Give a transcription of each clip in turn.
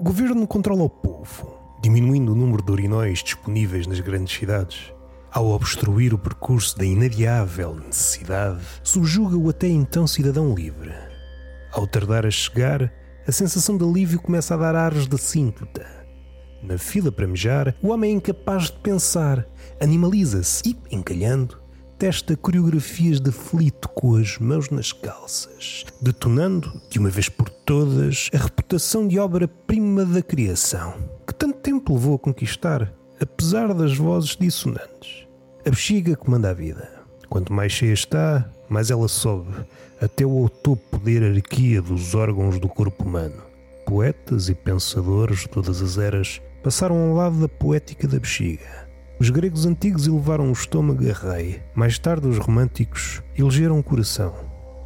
O governo controla o povo, diminuindo o número de urinóis disponíveis nas grandes cidades. Ao obstruir o percurso da inadiável necessidade, subjuga o até então cidadão livre. Ao tardar a chegar, a sensação de alívio começa a dar ares de síntota. Na fila para mejar, o homem é incapaz de pensar, animaliza-se e, encalhando, testa coreografias de aflito com as mãos nas calças, detonando, de uma vez por todas, a reputação de obra-prima da criação, que tanto tempo levou a conquistar, apesar das vozes dissonantes. A bexiga comanda a vida. Quanto mais cheia está, mais ela sobe, até o topo da hierarquia dos órgãos do corpo humano. Poetas e pensadores de todas as eras passaram ao lado da poética da bexiga os gregos antigos elevaram o estômago a rei, mais tarde os românticos elegeram o coração.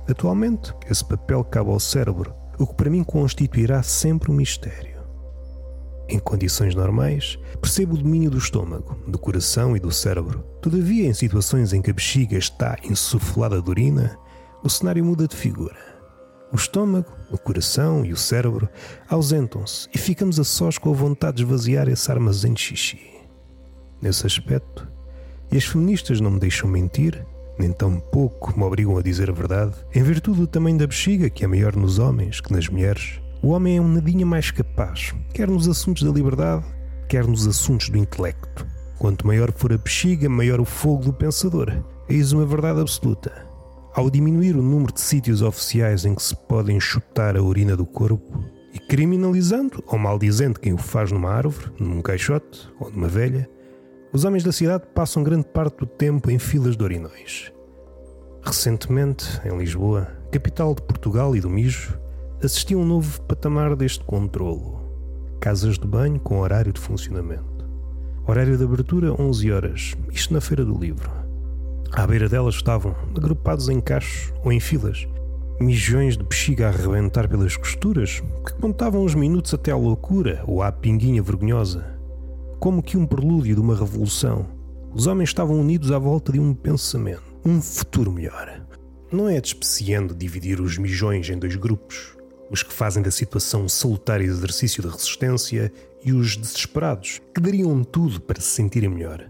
Atualmente, esse papel cabe ao cérebro, o que para mim constituirá sempre um mistério. Em condições normais, percebo o domínio do estômago, do coração e do cérebro. Todavia, em situações em que a bexiga está insuflada de urina, o cenário muda de figura. O estômago, o coração e o cérebro ausentam-se e ficamos a sós com a vontade de esvaziar esse armazém de xixi nesse aspecto, e as feministas não me deixam mentir, nem tão pouco me obrigam a dizer a verdade, em virtude do tamanho da bexiga, que é maior nos homens que nas mulheres. O homem é um nadinha mais capaz, quer nos assuntos da liberdade, quer nos assuntos do intelecto. Quanto maior for a bexiga, maior o fogo do pensador. Eis uma verdade absoluta. Ao diminuir o número de sítios oficiais em que se pode enxutar a urina do corpo, e criminalizando ou maldizendo quem o faz numa árvore, num caixote ou numa velha, os homens da cidade passam grande parte do tempo em filas de orinóis. Recentemente, em Lisboa, capital de Portugal e do mijo, assisti a um novo patamar deste controlo. Casas de banho com horário de funcionamento. Horário de abertura 11 horas, isto na Feira do Livro. À beira delas estavam, agrupados em cachos ou em filas, mijões de bexiga a arrebentar pelas costuras, que contavam os minutos até à loucura ou à pinguinha vergonhosa como que um prelúdio de uma revolução. Os homens estavam unidos à volta de um pensamento, um futuro melhor. Não é despreciando dividir os mijões em dois grupos, os que fazem da situação um salutar exercício de resistência e os desesperados, que dariam tudo para se sentirem melhor.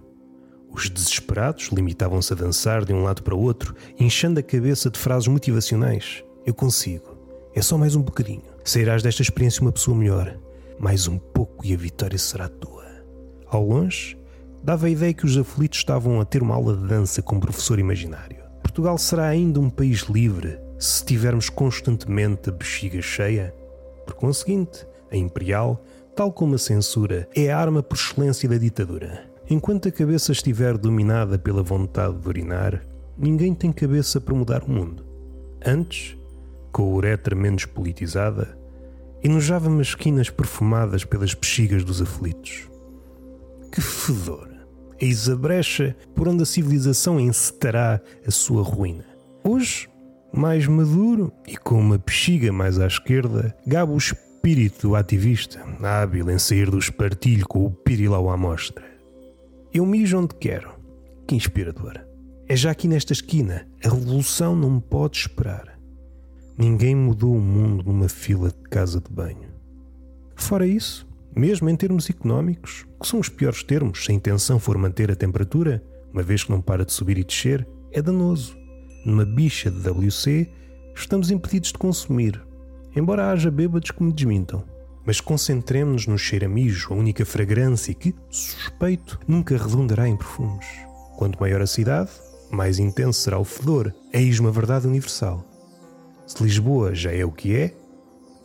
Os desesperados limitavam-se a dançar de um lado para o outro, inchando a cabeça de frases motivacionais. Eu consigo. É só mais um bocadinho. Sairás desta experiência uma pessoa melhor. Mais um pouco e a vitória será tua. Ao longe, dava a ideia que os aflitos estavam a ter uma aula de dança com um professor imaginário. Portugal será ainda um país livre se tivermos constantemente a bexiga cheia? Por conseguinte, a imperial, tal como a censura, é a arma por excelência da ditadura. Enquanto a cabeça estiver dominada pela vontade de urinar, ninguém tem cabeça para mudar o mundo. Antes, com a uretra menos politizada, enojava-me as esquinas perfumadas pelas bexigas dos aflitos. Que fedor! Eis a brecha por onde a civilização encetará a sua ruína. Hoje, mais maduro e com uma bexiga mais à esquerda, gabo o espírito ativista, hábil em sair do espartilho com o pirilau à mostra. Eu mijo onde quero. Que inspirador. É já aqui nesta esquina. A revolução não pode esperar. Ninguém mudou o mundo numa fila de casa de banho. Fora isso, mesmo em termos económicos, que são os piores termos se a intenção for manter a temperatura, uma vez que não para de subir e descer, é danoso. Numa bicha de WC, estamos impedidos de consumir, embora haja bêbados que me desmintam. Mas concentremos-nos no cheiramijo, a única fragrância que, suspeito, nunca redundará em perfumes. Quanto maior a cidade, mais intenso será o fedor. Eis uma verdade universal. Se Lisboa já é o que é,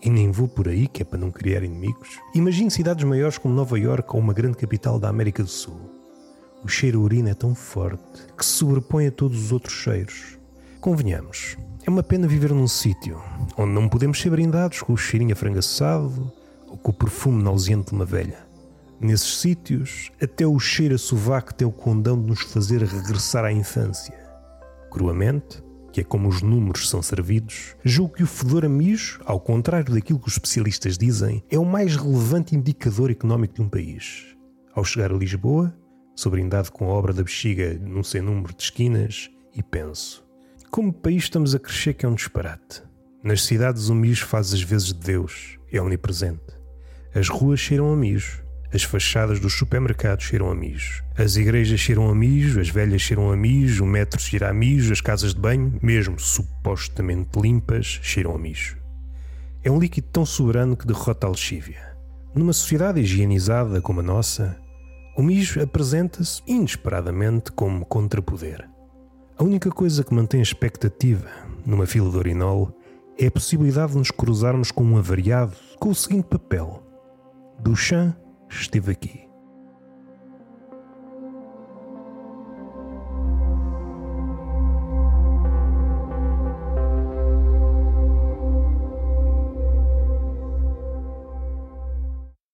e nem vou por aí, que é para não criar inimigos. Imagine cidades maiores como Nova York ou uma grande capital da América do Sul. O cheiro a urina é tão forte que se sobrepõe a todos os outros cheiros. Convenhamos, é uma pena viver num sítio onde não podemos ser brindados com o cheirinho afrangaçado ou com o perfume nauseante de uma velha. Nesses sítios, até o cheiro a sovaco tem o condão de nos fazer regressar à infância. Cruamente, que é como os números são servidos, julgo que o fedor a mijo, ao contrário daquilo que os especialistas dizem, é o mais relevante indicador económico de um país. Ao chegar a Lisboa, sou brindado com a obra da bexiga num sem número de esquinas e penso: como país estamos a crescer que é um disparate. Nas cidades o mijo faz as vezes de Deus, é omnipresente. As ruas cheiram a mijo. As fachadas dos supermercados cheiram a mijo. As igrejas cheiram a mijo, as velhas cheiram a mijo, o metro cheira a mijo, as casas de banho, mesmo supostamente limpas, cheiram a mijo. É um líquido tão soberano que derrota a lexívia. Numa sociedade higienizada como a nossa, o mijo apresenta-se inesperadamente como contrapoder. A única coisa que mantém a expectativa numa fila de urinol é a possibilidade de nos cruzarmos com um avariado com o seguinte papel: Duchamp esteve aqui.